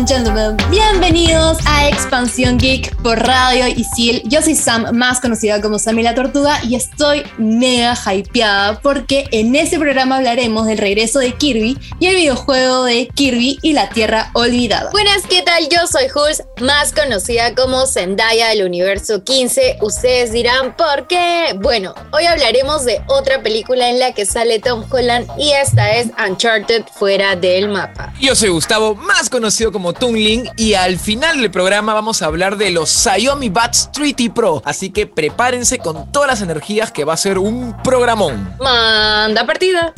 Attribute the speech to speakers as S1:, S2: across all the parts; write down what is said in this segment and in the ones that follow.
S1: And gentlemen, bienvenidos a Expansión Geek por Radio Isil. Yo soy Sam, más conocida como Sammy la Tortuga, y estoy mega hypeada porque en este programa hablaremos del regreso de Kirby y el videojuego de Kirby y la Tierra Olvidada.
S2: Buenas, ¿qué tal? Yo soy Hulz, más conocida como Zendaya del universo 15. Ustedes dirán por qué. Bueno, hoy hablaremos de otra película en la que sale Tom Holland y esta es Uncharted fuera del mapa.
S3: Yo soy Gustavo, más conocido como Tungling y al final del programa vamos a hablar de los Xiaomi Buds 3T Pro, así que prepárense con todas las energías que va a ser un programón.
S2: Manda partida.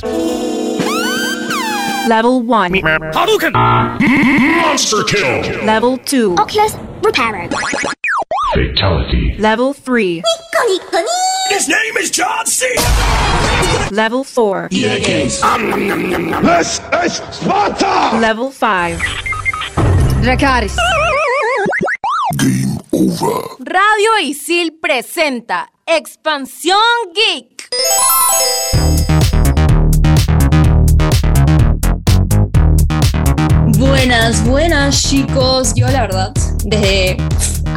S4: Level 1.
S5: Hadouken! Monster kill!
S4: Level 2.
S6: Oculus repaired.
S5: Fatality.
S4: Level 3.
S5: His name is John C.
S4: Level 4.
S5: This is Sparta!
S4: Level 5.
S5: Game over.
S7: Radio Isil presenta Expansión Geek.
S1: Buenas, buenas chicos. Yo la verdad, desde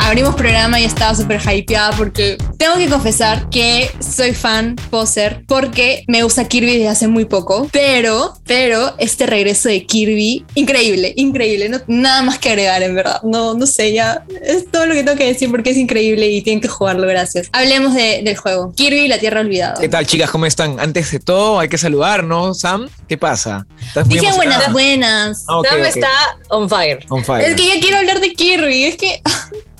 S1: abrimos programa y estaba súper hypeada porque tengo que confesar que soy fan poser porque me gusta Kirby desde hace muy poco, pero, pero este regreso de Kirby, increíble, increíble, no, nada más que agregar en verdad, no, no sé, ya es todo lo que tengo que decir porque es increíble y tienen que jugarlo, gracias. Hablemos de- del juego, Kirby y la Tierra Olvidada.
S3: ¿Qué tal chicas? ¿Cómo están? Antes de todo hay que saludarnos, Sam. ¿Qué pasa? ¿Estás muy
S1: Dije
S3: emocionada?
S1: buenas, buenas.
S3: Ah,
S2: Sam está on fire.
S3: On fire.
S1: Es que ya quiero hablar de Kirby, es que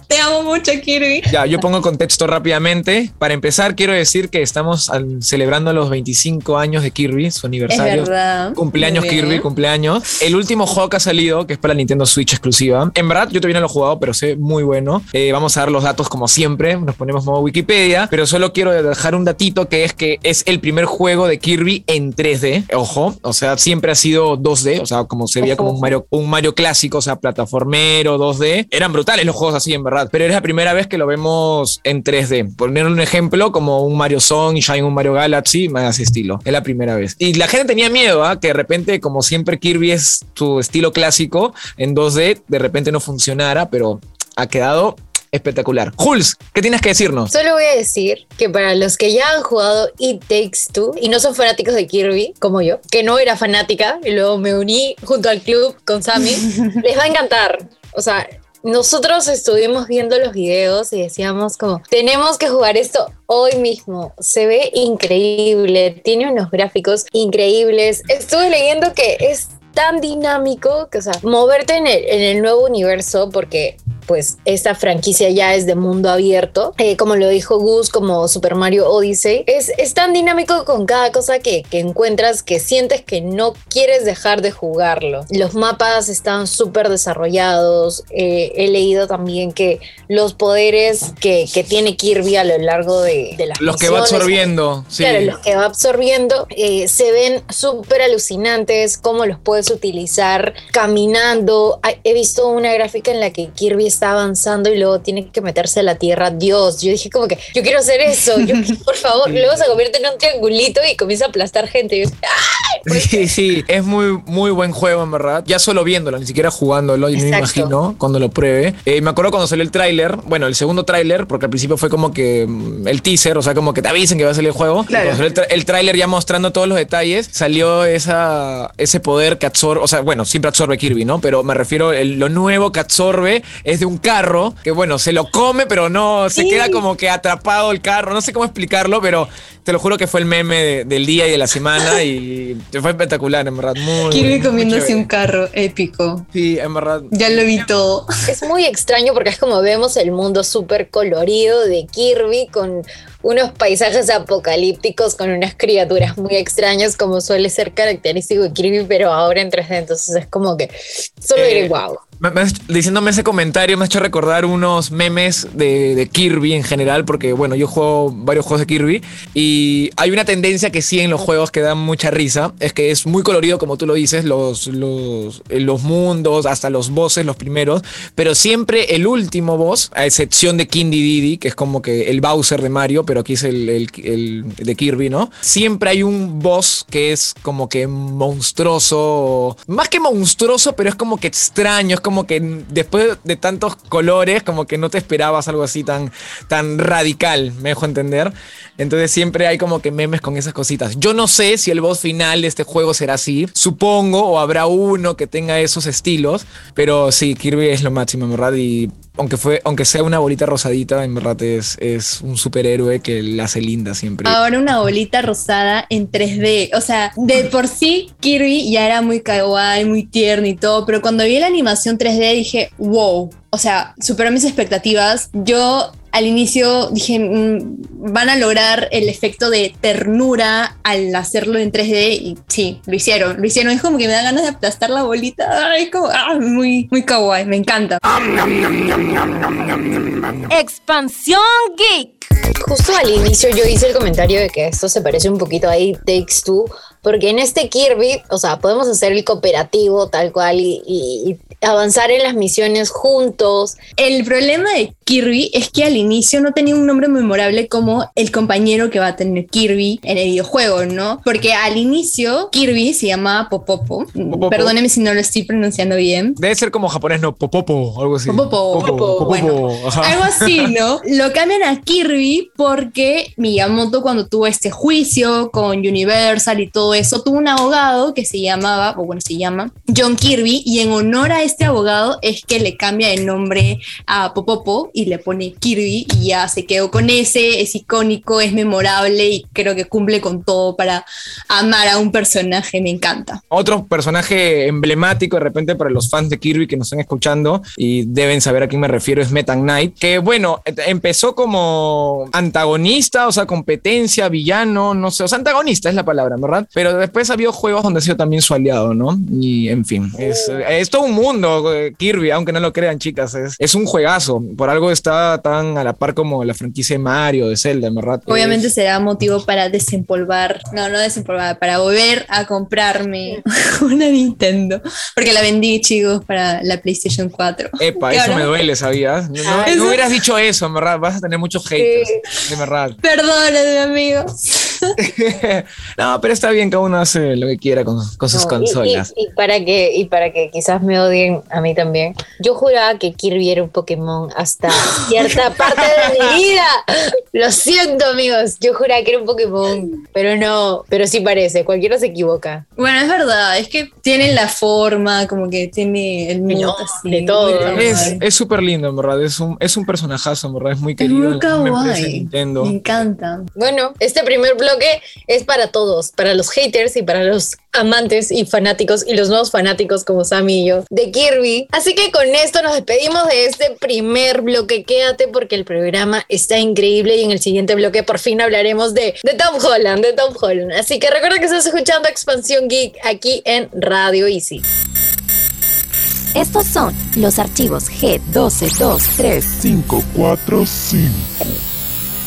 S1: te amo mucho Kirby.
S3: Ya, yo pongo contexto rápidamente. Para empezar, quiero decir que estamos al- celebrando los 25 años de Kirby, su
S1: Es
S3: aniversario.
S1: verdad.
S3: Cumpleaños. Kirby, cumpleaños. El último juego que ha salido, que es para la Nintendo Switch exclusiva. En verdad, yo todavía no lo he jugado, pero sé muy bueno. Eh, vamos a dar los datos como siempre. Nos ponemos modo Wikipedia. Pero solo quiero dejar un datito que es que es el primer juego de Kirby en 3D. Ojo, o sea, siempre ha sido 2D. O sea, como se veía como un Mario, un Mario clásico, o sea, plataformero, 2D. Eran brutales los juegos así, en verdad. Pero es la primera vez que lo vemos en 3D. Poner un ejemplo como un Mario Sunshine, un Mario Galaxy, más ese estilo. Es la primera vez. Y la gente tenía miedo, ¿ah? que de repente, como siempre Kirby es su estilo clásico en 2D, de repente no funcionara, pero ha quedado espectacular. Jules, ¿qué tienes que decirnos?
S2: Solo voy a decir que para los que ya han jugado It Takes Two y no son fanáticos de Kirby, como yo, que no era fanática y luego me uní junto al club con Sammy, les va a encantar. O sea, nosotros estuvimos viendo los videos y decíamos como, tenemos que jugar esto hoy mismo. Se ve increíble, tiene unos gráficos increíbles. Estuve leyendo que es tan dinámico que, o sea, moverte en el, en el nuevo universo, porque pues esta franquicia ya es de mundo abierto, eh, como lo dijo Gus, como Super Mario Odyssey, es, es tan dinámico con cada cosa que, que encuentras que sientes que no quieres dejar de jugarlo. Los mapas están súper desarrollados, eh, he leído también que los poderes que, que tiene Kirby a lo largo de, de las
S3: Los que va absorbiendo. Sí.
S2: Claro, los que va absorbiendo eh, se ven súper alucinantes, cómo los puedes utilizar caminando. He visto una gráfica en la que Kirby está avanzando y luego tiene que meterse a la tierra. Dios, yo dije como que yo quiero hacer eso, yo, por favor. Luego se convierte en un triangulito y comienza a aplastar gente. Y yo, ¡ay!
S3: Sí, sí, es muy, muy buen juego, en verdad. Ya solo viéndolo, ni siquiera jugándolo, yo me imagino cuando lo pruebe. Eh, me acuerdo cuando salió el tráiler, bueno, el segundo tráiler, porque al principio fue como que mm, el teaser, o sea, como que te avisen que va a salir el juego.
S1: Claro.
S3: Cuando salió el tráiler ya mostrando todos los detalles, salió esa, ese poder que absorbe, o sea, bueno, siempre absorbe Kirby, ¿no? Pero me refiero, el- lo nuevo que absorbe es de un carro, que bueno, se lo come, pero no, se
S1: Sí.
S3: queda como que atrapado el carro, no sé cómo explicarlo, pero te lo juro que fue el meme de- del día y de la semana y fue espectacular, en verdad. Muy,
S1: Kirby
S3: muy
S1: comiéndose un carro épico.
S3: Sí, en verdad.
S1: Ya lo vi todo.
S2: es muy extraño porque es como vemos el mundo súper colorido de Kirby con unos paisajes apocalípticos con unas criaturas muy extrañas como suele ser característico de Kirby, pero ahora en 3D, entonces es como que solo
S3: Eh,
S2: diré wow.
S3: Diciéndome ese comentario me ha hecho recordar unos memes de, Kirby en general, porque bueno, yo juego varios juegos de Kirby y hay una tendencia que sí en los juegos que dan mucha risa, es que es muy colorido como tú lo dices, los, los, eh, los mundos, hasta los bosses, los primeros, pero siempre el último boss, a excepción de Kindy Didi, que es como que el Bowser de Mario, pero aquí es el, el- de Kirby, ¿no? Siempre hay un boss que es como que monstruoso, más que monstruoso, pero es como que extraño, como que después de tantos colores, como que no te esperabas algo así tan, tan radical, me dejo entender. Entonces siempre hay como que memes con esas cositas. Yo no sé si el boss final de este juego será así, supongo, o habrá uno que tenga esos estilos, pero sí, Kirby es lo máximo, en verdad, y aunque, fue, aunque sea una bolita rosadita, en verdad es, un superhéroe que la hace linda siempre.
S1: Ahora una bolita rosada en 3D. O sea, de por sí Kirby ya era muy kawaii, muy tierno y todo, pero cuando vi la animación 3D dije, wow. O sea, superó mis expectativas. Yo al inicio dije, "Mm, van a lograr el efecto de ternura al hacerlo en 3D y sí, lo hicieron. Lo hicieron. Es como que me da ganas de aplastar la bolita. Ay, como, ah, muy, muy kawaii. Me encanta.
S7: Expansión Geek.
S2: Justo al inicio yo hice el comentario de que esto se parece un poquito a It Takes Two, porque en este Kirby, o sea, podemos hacer el cooperativo tal cual y, y- y avanzar en las misiones juntos.
S1: El problema de Kirby es que al inicio no tenía un nombre memorable como el compañero que va a tener Kirby en el videojuego, ¿no? Porque al inicio Kirby se llamaba Popopo.
S3: Popopo.
S1: Perdóneme si no lo estoy pronunciando bien.
S3: Debe ser como japonés, no, popopo, algo así.
S1: Popopo.
S3: Popopo,
S1: Bueno. Algo así, ¿no? Lo cambian a Kirby porque Miyamoto cuando tuvo este juicio con Universal y todo eso, tuvo un abogado que se llamaba, o bueno, se llama John Kirby, y en honor a este abogado es que le cambia el nombre a Popopo y le pone Kirby y ya se quedó con ese, es icónico, es memorable y creo que cumple con todo para amar a un personaje, me encanta.
S3: Otro personaje emblemático de repente para los fans de Kirby que nos están escuchando y deben saber a quién me refiero es Meta Knight, que bueno, empezó como antagonista, o sea, competencia, villano, no sé, o sea, antagonista es la palabra, ¿verdad? Pero después ha habido juegos donde ha sido también su aliado, ¿no? Y en fin, es, es todo un mundo, eh, Kirby, aunque no lo crean, chicas, es, es un juegazo, por algo está tan a la par como la franquicia de Mario, de Zelda, ¿verdad?
S1: Obviamente
S3: Es-
S1: será motivo para desempolvar, no, no desempolvar, para volver a comprarme una Nintendo, porque la vendí, chicos, para la PlayStation 4.
S3: Epa,
S1: ¿Qué
S3: eso
S1: ahora?
S3: me duele, ¿sabías? No, no-
S1: Eso-
S3: no hubieras dicho eso, en verdad. Vas a tener muchos haters, de verdad.
S1: Perdónenme, amigos.
S3: no, pero está bien, cada uno hace lo que quiera con, con sus
S2: No, y-
S3: consolas.
S2: Y, y para que, y para que quizás me odien a mí también, yo juraba que Kirby era un Pokémon hasta cierta parte de mi vida. Lo siento, amigos. Yo juraba que era un Pokémon, pero no, pero sí parece. Cualquiera se equivoca.
S1: Bueno, es verdad, es que tiene la forma, como que tiene el así.
S2: de todo.
S1: muy.
S3: Es es súper lindo, en verdad. Es un, es un personajazo, en verdad. Es muy
S1: Es
S3: querido.
S1: muy
S3: empresa de
S1: kawaii.
S3: Nintendo.
S1: Me encanta.
S2: Bueno, este primer bloque es para todos, para los haters y para los amantes y fanáticos y los nuevos fanáticos como Sammy y yo de Kirby. Así que con esto nos despedimos de este primer bloque. Quédate porque el programa está increíble y en el siguiente bloque por fin hablaremos de, de Tom Holland, de Tom Holland. Así que recuerda que estás escuchando Expansión Geek aquí en Radio Easy.
S6: Estos son los archivos G1223.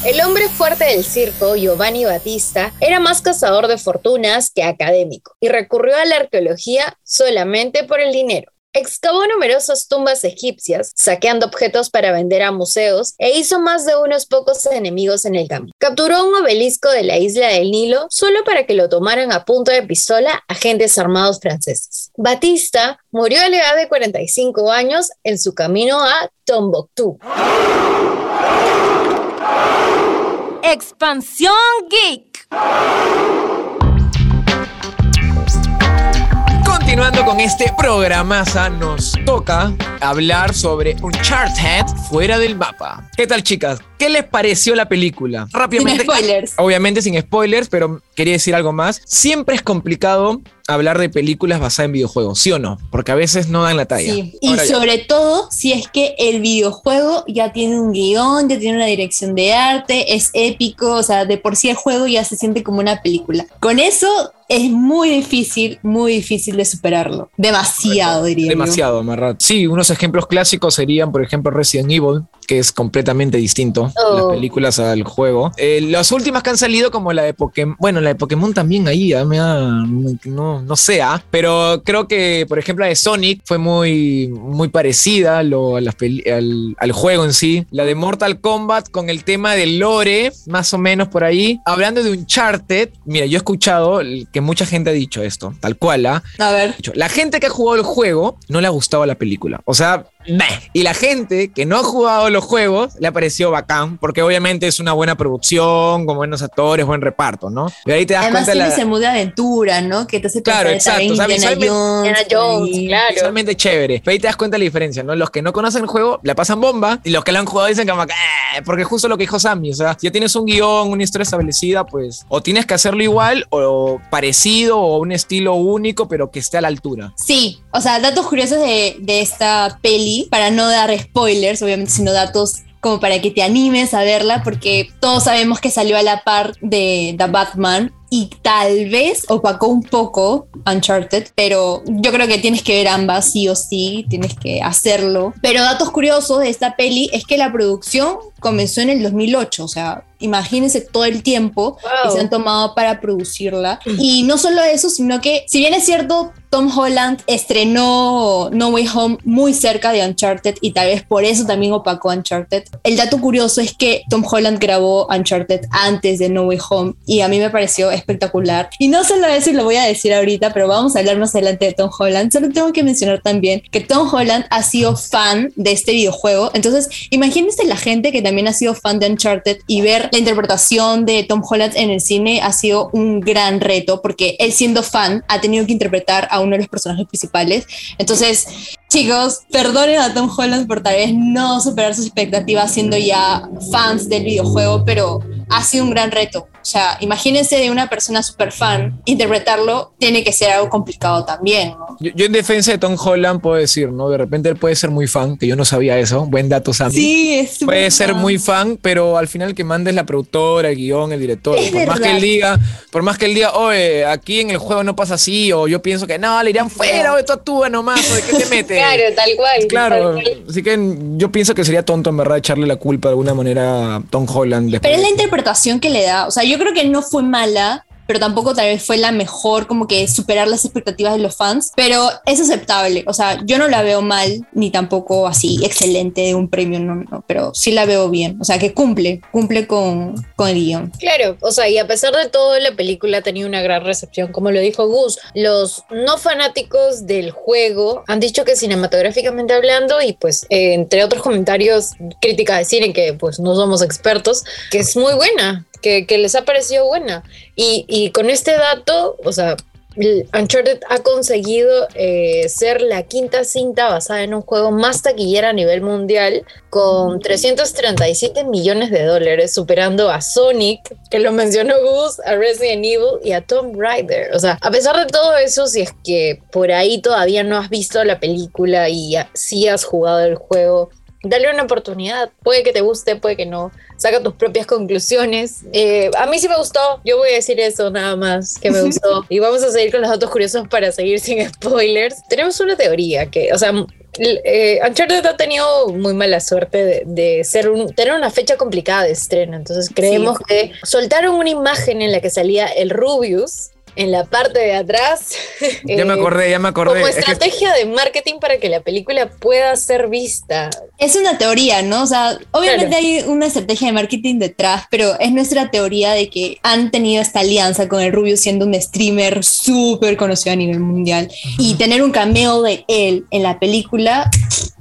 S5: 545.
S2: El hombre fuerte del circo, Giovanni Battista, era más cazador de fortunas que académico y recurrió a la arqueología solamente por el dinero. Excavó numerosas tumbas egipcias, saqueando objetos para vender a museos e hizo más de unos pocos enemigos en el campo. Capturó un obelisco de la isla del Nilo solo para que lo tomaran a punto de pistola agentes armados franceses. Batista murió a la edad de 45 años en su camino a Tombuctú.
S7: Expansión Geek.
S3: Continuando con este programaza, nos toca hablar sobre Uncharted fuera del mapa. ¿Qué tal, chicas? ¿Qué les pareció la película?
S1: Sin
S3: Rápidamente.
S1: spoilers.
S3: Obviamente sin spoilers, pero quería decir algo más. Siempre es complicado hablar de películas basadas en videojuegos, ¿sí o no? Porque a veces no dan la talla.
S1: Sí, y
S3: Ahora ya.
S1: sobre todo si es que el videojuego ya tiene un guion, ya tiene una dirección de arte, es épico, o sea, de por sí el juego ya se siente como una película. Con eso es muy difícil, muy difícil de superarlo. Demasiado, diría yo.
S3: Demasiado, Marrat. Sí, unos ejemplos clásicos serían, por ejemplo, Resident Evil, que es completamente distinto
S2: Oh.
S3: las películas al juego. Eh, las últimas que han salido, como la de Pokémon, bueno, la de Pokémon también ahí, ah, me da- no, no sé, ah, pero creo que, por ejemplo, la de Sonic fue muy, muy parecida a lo- a las peli- al, al juego en sí. La de Mortal Kombat con el tema del lore, más o menos por ahí. Hablando de Uncharted, mira, yo he escuchado que mucha gente ha dicho esto, tal cual, ¿ah?
S1: A ver.
S3: La gente que ha jugado el juego no le ha gustado la película. O sea, meh. Y la gente que no ha jugado los juegos le ha parecido bacán, porque obviamente es una buena producción, con buenos actores, buen reparto, ¿no? Y ahí te das
S1: Además
S3: cuenta
S1: tiene
S3: la-
S1: ese mood de aventura, ¿no? Que te hace
S3: Claro, exacto, o sea,
S1: Jones.
S2: Indiana Jones, claro.
S3: Visualmente chévere. Pero ahí te das cuenta la diferencia, ¿no? Los que no conocen el juego la pasan bomba y los que lo han jugado dicen como que, "Eh", porque justo lo que dijo Sammy, o sea, si ya tienes un guion, una historia establecida, pues o tienes que hacerlo igual o parecido o un estilo único, pero que esté a la altura.
S1: Sí, o sea, datos curiosos de, de esta peli, para no dar spoilers, obviamente, sino datos como para que te animes a verla, porque todos sabemos que salió a la par de The Batman y tal vez opacó un poco Uncharted, pero yo creo que tienes que ver ambas sí o sí, tienes que hacerlo. Pero datos curiosos de esta peli es que la producción comenzó en el 2008, o sea, imagínense todo el tiempo que se han tomado para producirla. Y no solo eso, sino que si bien es cierto, Tom Holland estrenó No Way Home muy cerca de Uncharted y tal vez por eso también opacó Uncharted. El dato curioso es que Tom Holland grabó Uncharted antes de No Way Home y a mí me pareció espectacular. Y no solo eso, y lo voy a decir ahorita, pero vamos a hablar más adelante de Tom Holland. Solo tengo que mencionar también que Tom Holland ha sido fan de este videojuego. Entonces, imagínense la gente que también ha sido fan de Uncharted y ver la interpretación de Tom Holland en el cine ha sido un gran reto porque él siendo fan ha tenido que interpretar a uno de los personajes principales. Entonces, chicos, perdonen a Tom Holland por tal vez no superar sus expectativas siendo ya fans del videojuego, pero ha sido un gran reto. O sea, imagínense de una persona super fan, interpretarlo tiene que ser algo complicado también, ¿no?
S3: Yo, yo en defensa de Tom Holland puedo decir, ¿no? De repente él puede ser muy fan, que yo no sabía eso. Buen dato, Sammy.
S1: Sí, es súper
S3: Puede ser
S1: fan.
S3: muy fan, pero al final que manda es la productora, el guion, el director.
S1: Es
S3: por más que él diga, por más que él diga, oye, aquí en el juego no pasa así, o yo pienso que no, le irían fuera, o tú actúa nomás, o de qué te metes.
S2: Claro, tal cual.
S3: Claro,
S2: tal cual.
S3: así que yo pienso que sería tonto en verdad echarle la culpa de alguna manera a Tom Holland.
S1: Pero es la
S3: de-
S1: interpretación que le da. O sea, yo creo que no fue mala, pero tampoco tal vez fue la mejor, como que superar las expectativas de los fans. Pero es aceptable. O sea, yo no la veo mal, ni tampoco así excelente de un premio, no, no. Pero sí la veo bien. O sea, que cumple, cumple con, con el guion.
S2: Claro, o sea, y a pesar de todo, la película ha tenido una gran recepción, como lo dijo Gus. Los no fanáticos del juego han dicho que cinematográficamente hablando, y pues eh, entre otros comentarios, crítica de cine, que pues no somos expertos, que es muy buena, que, que les ha parecido buena. Y, y con este dato, o sea, Uncharted ha conseguido eh, ser la quinta cinta basada en un juego más taquillera a nivel mundial con 337 millones de dólares, superando a Sonic, que lo mencionó Gus, a Resident Evil y a Tomb Raider. O sea, a pesar de todo eso, si es que por ahí todavía no has visto la película y sí has jugado el juego, dale una oportunidad. Puede que te guste, puede que no. Saca tus propias conclusiones. Eh, a mí sí me gustó. Yo voy a decir eso nada más, que me gustó. y vamos a seguir con los datos curiosos para seguir sin spoilers. Tenemos una teoría que, o sea, eh, Uncharted ha tenido muy mala suerte de, de ser un, tener una fecha complicada de estreno. Entonces creemos que soltaron una imagen en la que salía el Rubius en la parte de atrás.
S3: Ya me
S2: eh,
S3: acordé, ya me acordé.
S2: como
S3: Es que-
S2: estrategia de marketing para que la película pueda ser vista.
S1: Es una teoría, ¿no? O sea, obviamente
S2: Claro.
S1: hay una estrategia de marketing detrás, pero es nuestra teoría de que han tenido esta alianza con el Rubio siendo un streamer súper conocido a nivel mundial y tener un cameo de él en la película,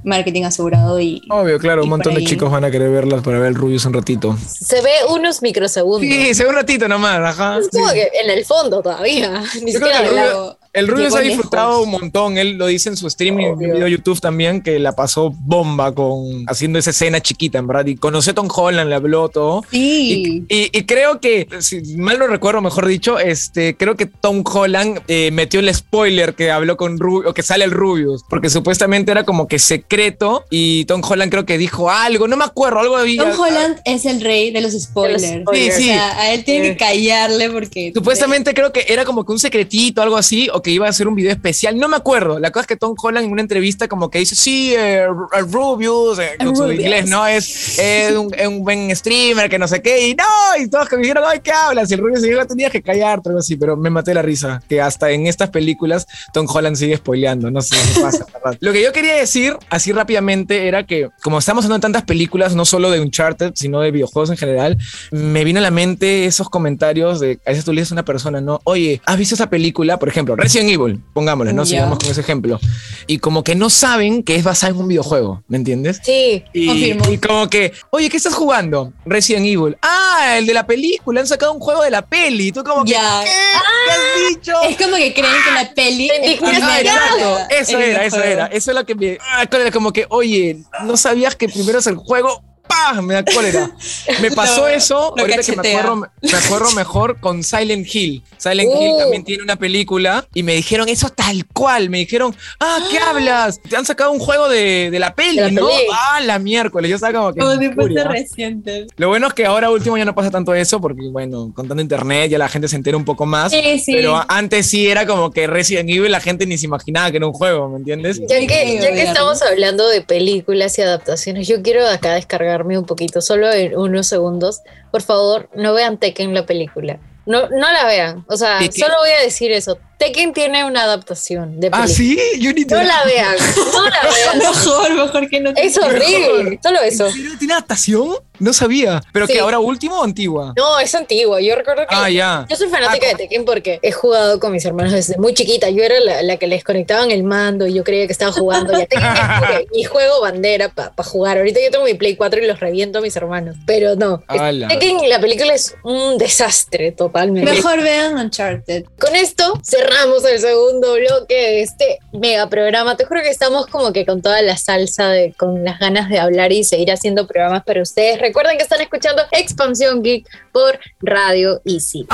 S1: marketing asegurado y...
S3: Obvio, claro, un
S1: y
S3: montón
S1: por
S3: de chicos van a querer verlas para ver el Rubius un ratito.
S2: Se ve unos microsegundos.
S3: Sí, se ve un ratito nomás, ajá.
S2: Es como que en el fondo todavía. Ni
S3: Yo creo
S2: siquiera
S3: que el
S2: al
S3: Rubio-
S2: lado.
S3: El se ha
S1: lejos.
S3: disfrutado un montón. Él lo dice en su streaming, en video de YouTube también, que la pasó bomba con haciendo esa escena chiquita, en verdad. Y conoció a Tom Holland, le habló todo.
S1: Sí.
S3: Y, y- y creo que, si mal no recuerdo, mejor dicho, este, creo que Tom Holland eh, metió el spoiler que habló con Rubio, o que sale el Rubius, porque supuestamente era como que secreto y Tom Holland creo que dijo algo, no me acuerdo, algo había.
S1: Tom Holland es el rey de los spoilers.
S2: spoilers.
S3: Sí, sí.
S1: O sea, a él tiene que callarle porque.
S3: Supuestamente creo que era como que un secretito, algo así, o que iba a hacer un video especial. No me acuerdo. La cosa es que Tom Holland en una entrevista como que dice, sí, eh, Rubius, eh, con su inglés, ¿no? Es, es un, es un buen streamer, que no sé qué. Y no, y todos que me dijeron, ay, ¿qué hablas? Y el Rubius dijo, tenías que callarte, algo así. Pero me maté la risa, que hasta en estas películas Tom Holland sigue spoileando. No sé qué pasa. Lo que yo quería decir, así rápidamente, era que como estamos hablando de tantas películas, no solo de Uncharted, sino de videojuegos en general, me vino a la mente esos comentarios de, a veces tú le dices a una persona, ¿no? Oye, ¿has visto esa película? Por ejemplo, Resident Evil, pongámosle, ¿no? Sigamos con ese ejemplo. Y como que no saben que es basada en un videojuego, ¿me entiendes?
S2: Sí,
S3: Y,
S1: Confirmo.
S3: y como que, oye, ¿qué estás jugando? Resident Evil. Ah, el de la película, han sacado un juego de la peli. Tú como que,
S1: Ya.
S3: ¿qué? ¿Qué has dicho?
S1: Es como que creen que la peli.
S2: Te
S1: es.
S3: Ah, Eso era, eso era. Eso es lo que me. ah, como que, oye, no sabías que primero es el juego. ¡Pah! Me da cólera. Me pasó eso.
S1: lo
S3: ahorita que me acuerdo, me acuerdo mejor con Silent Hill. Silent Hill
S2: Uh.
S3: también tiene una película y me dijeron eso tal cual. Me dijeron, ah, ¿qué hablas? Te han sacado un juego de, de la peli,
S2: De la
S3: ¿no?
S2: peli.
S3: Ah, la miércoles. Yo estaba como que.
S1: Como
S3: furia.
S1: reciente.
S3: Lo bueno es que ahora último ya no pasa tanto eso porque, bueno, con tanto internet ya la gente se entera un poco más.
S1: Sí, sí.
S3: Pero antes sí era como que Resident Evil la gente ni se imaginaba que era un juego, ¿me entiendes?
S2: Ya que, ya que estamos hablando de películas y adaptaciones, yo quiero acá un poquito, solo en unos segundos. Por favor, no vean Tekken la película. No, no la vean. O sea, solo voy a decir eso. Tekken tiene una adaptación de película.
S3: Ah, sí, yo ni te
S2: No la vean. No la vean.
S1: Mejor, mejor que no.
S2: Es horrible. Solo eso.
S3: ¿En serio tiene adaptación? No sabía. ¿Pero
S2: Sí.
S3: que ahora último o antigua?
S2: No, es antigua. Yo recuerdo que.
S3: Ah, ya.
S2: Yo soy fanática
S3: Ah,
S2: de Tekken porque he jugado con mis hermanos desde muy chiquita. Yo era la, la que les conectaban el mando y yo creía que estaba jugando. Tekken mi juego bandera para jugar. Ahorita yo tengo mi Play 4 y los reviento a mis hermanos. Pero no.
S3: Ala.
S2: Tekken, la película es un desastre totalmente.
S1: Mejor vean Uncharted.
S2: Con esto cerramos el segundo bloque de este mega programa. Te juro que estamos como que con toda la salsa, de, con las ganas de hablar y seguir haciendo programas para ustedes. Recuerden que están escuchando Expansión Geek por Radio Easy.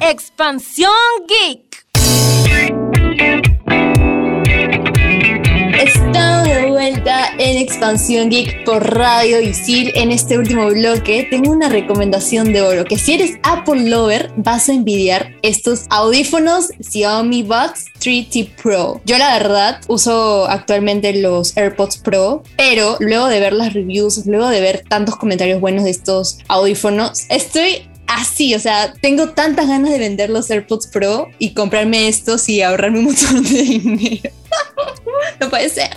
S7: Expansión Geek.
S1: Expansión Geek por Radio Isil. En este último bloque tengo una recomendación de oro, que si eres Apple Lover vas a envidiar estos audífonos Xiaomi Buds 3T Pro. Yo la verdad uso actualmente los AirPods Pro, pero luego de ver las reviews, luego de ver tantos comentarios buenos de estos audífonos, estoy así, o sea, tengo tantas ganas de vender los AirPods Pro y comprarme estos y ahorrarme un montón de dinero. No puede ser.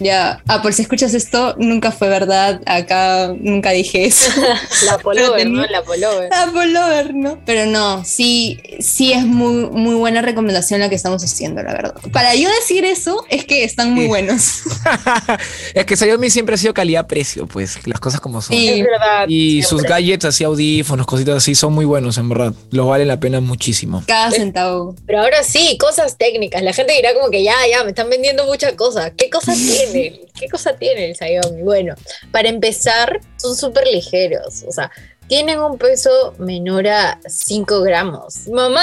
S1: Ya, ah, por si escuchas esto, nunca fue verdad. Acá nunca dije eso.
S2: La polover,
S1: tenía-
S2: ¿no? La polover.
S1: Apple Lover, ¿no? Pero no, sí, sí es muy, muy buena recomendación la que estamos haciendo, la verdad. Para yo decir eso, es que están muy
S3: Sí.
S1: buenos.
S3: es que Xiaomi siempre ha sido calidad-precio, pues, las cosas como son.
S1: Sí.
S2: Es verdad.
S3: Y sus gadgets, así audífonos, cositas así, son muy buenos, en verdad. Los valen la pena muchísimo.
S1: Cada centavo.
S2: Pero ahora sí, cosas técnicas. La gente dirá como que ya, ya, me están vendiendo muchas cosas. ¿Qué cosa tiene? ¿Qué cosa tiene el Xiaomi? Bueno, para empezar, son súper ligeros. O sea, tienen un peso menor a 5 gramos. Mamá,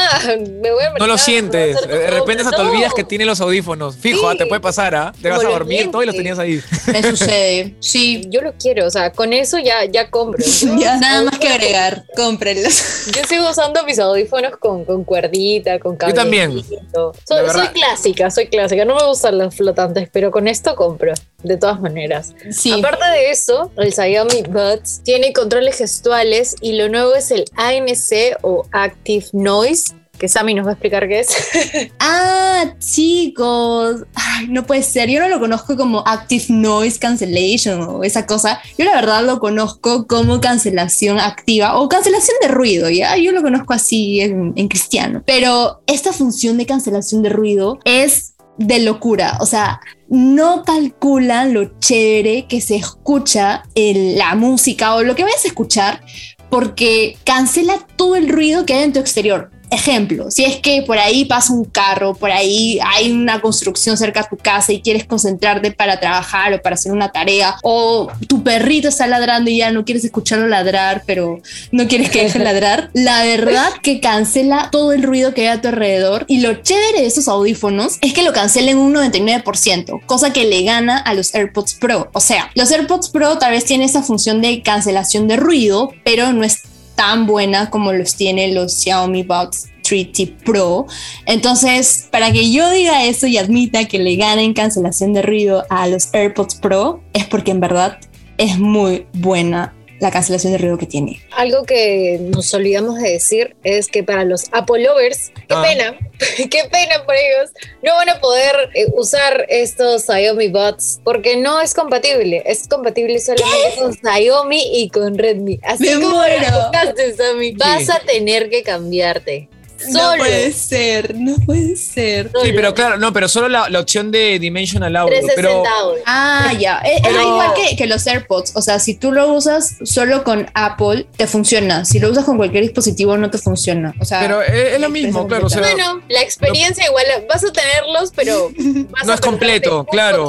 S2: me voy a
S3: No lo sientes.
S2: hacer
S3: De repente hasta te olvidas que tiene los audífonos. Fijo,
S2: Sí.
S3: ah, te puede pasar, ¿ah? Te vas a dormir todo y los tenías ahí.
S1: Me sucede. Sí.
S2: Yo lo quiero, o sea, con eso ya, ya compro. Yo-
S1: Ya, nada más que agregar. Cómprenlos.
S2: Yo sigo usando mis audífonos con, con cuerdita, con cable.
S3: también.
S2: Soy, soy clásica, soy clásica. No me gustan los flotantes, pero con esto compro, de todas maneras.
S1: Sí.
S2: Aparte de eso, el Xiaomi Buds tiene controles gestuales y lo nuevo es el ANC o Active Noise, que Sammy nos va a explicar qué es.
S1: Ah, chicos. Ay, no puede ser. Yo no lo conozco como Active Noise Cancellation o esa cosa. Yo la verdad lo conozco como cancelación activa o cancelación de ruido, ¿ya? Yo lo conozco así en, en cristiano. Pero esta función de cancelación de ruido es de locura. O sea, no calculan lo chévere que se escucha en la música o lo que vayas a escuchar porque cancela todo el ruido que hay en tu exterior. Ejemplo, si es que por ahí pasa un carro, por ahí hay una construcción cerca de tu casa y quieres concentrarte para trabajar o para hacer una tarea, o tu perrito está ladrando y ya no quieres escucharlo ladrar, pero no quieres que deje ladrar, la verdad que cancela todo el ruido que hay a tu alrededor. Y lo chévere de esos audífonos es que lo cancelen un 99%, cosa que le gana a los AirPods Pro. O sea, los AirPods Pro tal vez tienen esa función de cancelación de ruido, pero no es tan buena como los tiene los Xiaomi Buds 3T Pro. Entonces, para que yo diga eso y admita que le ganen cancelación de ruido a los AirPods Pro, es porque en verdad es muy buena la cancelación de ruido que tiene.
S2: Algo que nos olvidamos de decir es que para los Apple lovers, qué
S3: Ah.
S2: pena, qué pena por ellos, no van a poder eh, usar estos Xiaomi Buds porque no es compatible. Es compatible solamente con Xiaomi y con Redmi. Así
S1: Me
S2: como
S1: muero.
S2: lo escuchaste, Sammy, vas a tener que cambiarte. Solo.
S1: ser, no puede ser.
S2: solo.
S3: Sí, pero claro, no, pero solo la, la opción de Dimensional Audio.
S2: 360
S3: Pero,
S2: audio.
S1: Ah, ya. Es, es
S2: Pero-
S1: igual que, que los AirPods. O sea, si tú lo usas solo con Apple, te funciona. Si lo usas con cualquier dispositivo, no te funciona. O sea,
S3: pero es, es lo mismo, claro. O sea,
S2: Bueno, la experiencia igual vas a tenerlos, pero vas
S3: No
S2: a
S3: es completo, claro.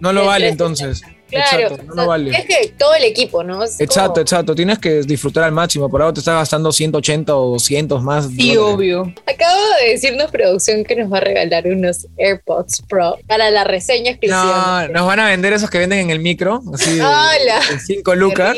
S3: no lo vale
S2: 360.
S3: entonces.
S2: Claro,
S3: Exacto, no
S2: o sea,
S3: lo vale.
S2: es que todo el equipo, ¿no? Es
S3: Exacto,
S2: como-
S3: exacto. Tienes que disfrutar al máximo. Por ahora te estás gastando 180 o 200 más.
S1: sí,
S3: dólares.
S1: obvio.
S2: Acabo de decirnos producción que nos va a regalar unos AirPods Pro para la reseña exclusiva.
S3: No, nos van a vender esos que venden en el micro. Así de,
S2: ¡Hala!
S3: 5 lucas.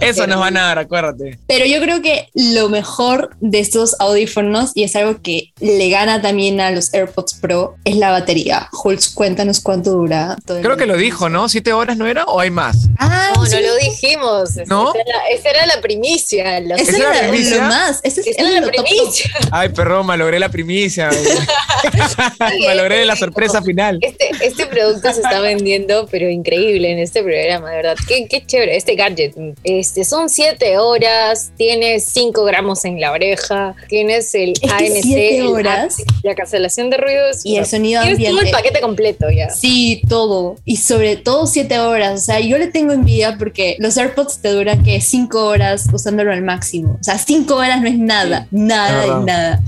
S3: Eso, nos van a dar, acuérdate.
S1: Pero yo creo que lo mejor de estos audífonos, y es algo que le gana también a los AirPods Pro, es la batería. Hulz, cuéntanos cuánto dura todo el
S3: Creo que lo dijo, ¿no? ¿Siete horas no era o hay más?
S1: Ah,
S2: No,
S1: sí.
S2: no lo dijimos. Esa
S3: ¿No?
S2: era la- Esa era la primicia.
S1: Esa
S3: ¿Esa era la primicia?
S1: lo más.
S2: Esa era la
S1: lo top, top.
S2: primicia.
S3: Ay, perro, me logré la primicia. me logré la sorpresa final.
S2: Este, este producto se está vendiendo, pero increíble en este programa, de verdad. Qué, qué chévere. Este gadget. Este, son siete horas, tienes 5 gramos en la oreja, tienes el ANC,
S1: siete
S2: el
S1: horas.
S2: La cancelación de ruidos
S1: Y el sonido
S2: Tienes todo el
S1: ambiente.
S2: paquete completo ya.
S1: Sí, todo. Y sobre todo siete horas. O sea, yo le tengo envidia porque los AirPods te duran que cinco horas usándolo al máximo. O sea, cinco horas no es nada, nada y nada.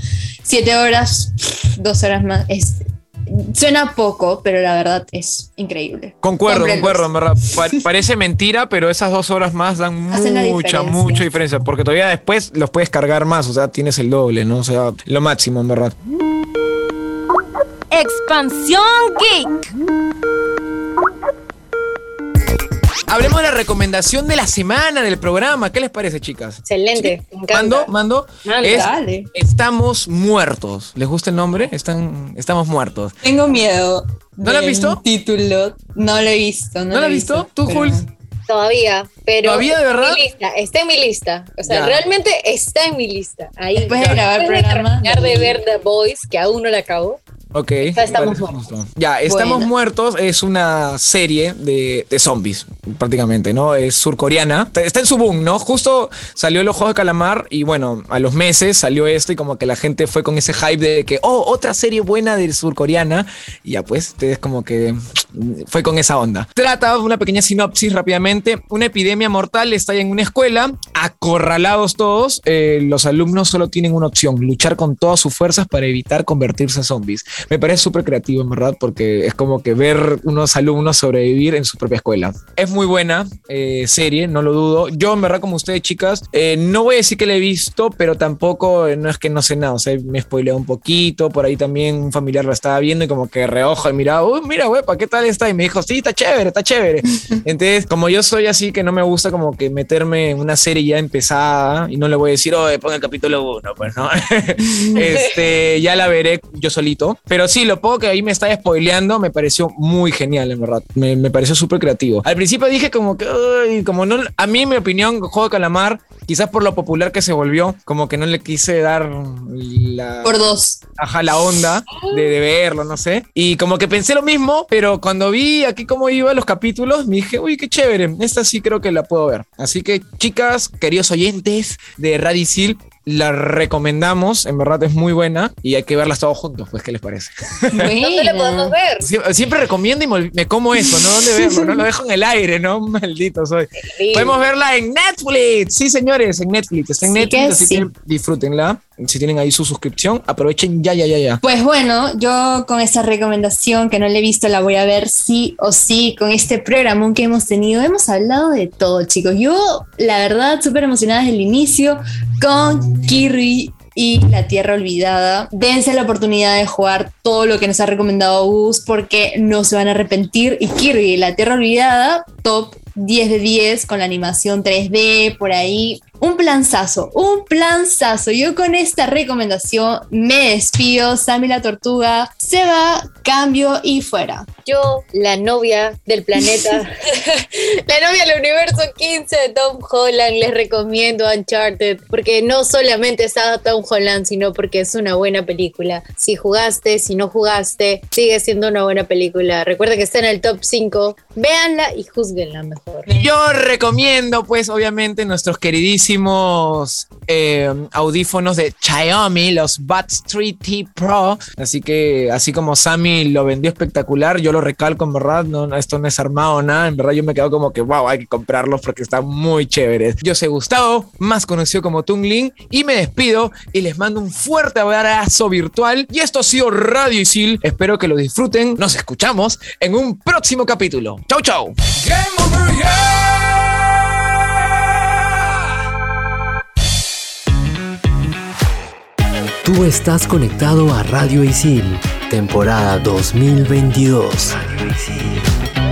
S1: Siete horas, dos horas más. Es, suena poco, pero la verdad es increíble.
S3: Concuerdo, concuerdo, en verdad. Pa- parece mentira, pero esas dos horas más dan
S1: Hacen
S3: mucha,
S1: diferencia.
S3: mucha diferencia. Porque todavía después los puedes cargar más, o sea, tienes el doble, ¿no? O sea, lo máximo, en verdad.
S7: Expansión Geek.
S3: Hablemos de la recomendación de la semana del programa. ¿Qué les parece, chicas?
S2: Excelente. Me encanta.
S3: Mando, mando. Es
S1: Dale.
S3: Estamos muertos. ¿Les gusta el nombre? Están, estamos muertos.
S1: Tengo miedo.
S3: ¿No lo has visto?
S1: Título. No lo he visto. No,
S3: ¿No lo has visto? ¿Tú,
S1: pero-
S3: Jules?
S2: Todavía, pero.
S3: ¿Todavía, de verdad?
S2: En lista, está en mi lista. O sea,
S3: Ya.
S2: realmente está en mi lista. Ahí.
S1: Después de grabar el
S2: de
S1: programa.
S2: terminar de ver The Boys, que aún no la acabo.
S3: Ok.
S2: Ya estamos muertos.
S3: Ya, Estamos. Muertos es una serie de, de zombies, prácticamente, ¿no? Es surcoreana. Está en su boom, ¿no? Justo salió el ojo de calamar y bueno, a los meses salió esto y como que la gente fue con ese hype de que, oh, otra serie buena de surcoreana. Y ya pues, ustedes como que fue con esa onda. Trata una pequeña sinopsis rápidamente. Una epidemia mortal está en una escuela, acorralados todos. eh, los alumnos solo tienen una opción, luchar con todas sus fuerzas para evitar convertirse en zombies. Me parece súper creativo, en verdad, porque es como que ver unos alumnos sobrevivir en su propia escuela. Es muy buena eh, serie, no lo dudo. Yo, en verdad, como ustedes, chicas, eh, no voy a decir que la he visto, pero tampoco eh, no es que no sé nada. O sea, me spoileé un poquito. Por ahí también un familiar la estaba viendo y como que reojo y miraba, uy, mira, huepa, ¿qué tal está? Y me dijo, sí, está chévere, está chévere. Entonces, como yo soy así que no me gusta como que meterme en una serie ya empezada y no le voy a decir, oye, ponga el capítulo 1, pues no. este, ya la veré yo solito. Pero sí, lo poco que ahí me está spoileando me pareció muy genial, en verdad. Me, me pareció súper creativo. Al principio dije como que, como no, a mí mi opinión, Juego de Calamar, quizás por lo popular que se volvió, como que no le quise dar la
S1: Por dos.
S3: ajá, la onda de, de verlo, no sé. Y como que pensé lo mismo, pero cuando vi aquí cómo iban los capítulos, me dije, uy, qué chévere, esta sí creo que la puedo ver. Así que, chicas, queridos oyentes de Radicil, la recomendamos, en verdad es muy buena y hay que verlas todos juntos, pues, ¿qué les parece?
S2: ¿Dónde la podemos ver?
S3: Sie- Siempre recomiendo y me, como eso, ¿no? ¿Dónde verlo? No lo dejo en el aire, ¿no? Maldito soy.
S2: Sí.
S3: Podemos verla en Netflix. Sí, señores, en Netflix. Está en
S1: Sí
S3: Netflix,
S1: que
S3: así
S1: sí.
S3: que disfrútenla. Si tienen ahí su suscripción, aprovechen ya, ya, ya, ya.
S1: Pues bueno, yo con esta recomendación que no le he visto la voy a ver sí o sí con este programón que hemos tenido. Hemos hablado de todo, chicos. Yo, la verdad, súper emocionada desde el inicio con Kirby y La Tierra Olvidada. Dense la oportunidad de jugar todo lo que nos ha recomendado Gus porque no se van a arrepentir. Y Kirby, La Tierra Olvidada, top 10 de 10 con la animación 3D por ahí. Un planzazo, un planzazo. Yo con esta recomendación me despido. Sammy la Tortuga se va, cambio y fuera.
S2: Yo, la novia del planeta, la novia del universo 15 de Tom Holland, les recomiendo Uncharted porque no solamente está Tom Holland, sino porque es una buena película. Si jugaste, si no jugaste, sigue siendo una buena película. Recuerda que está en el top 5. Véanla y juzguenla mejor.
S3: Yo recomiendo, pues, obviamente, nuestros queridísimos eh, audífonos de Xiaomi, los Buds 3T Pro. Así que, así como Sammy lo vendió espectacular, yo lo recalco, en verdad, no, esto no es armado nada. En verdad, yo me quedo como que, wow, hay que comprarlos porque están muy chéveres. Yo soy Gustavo, más conocido como Tungling, y me despido y les mando un fuerte abrazo virtual. Y esto ha sido Radio Isil. Espero que lo disfruten. Nos escuchamos en un próximo capítulo. Chau, chau.
S8: Tú estás conectado a Radio Isil, temporada 2022. Radio Isil.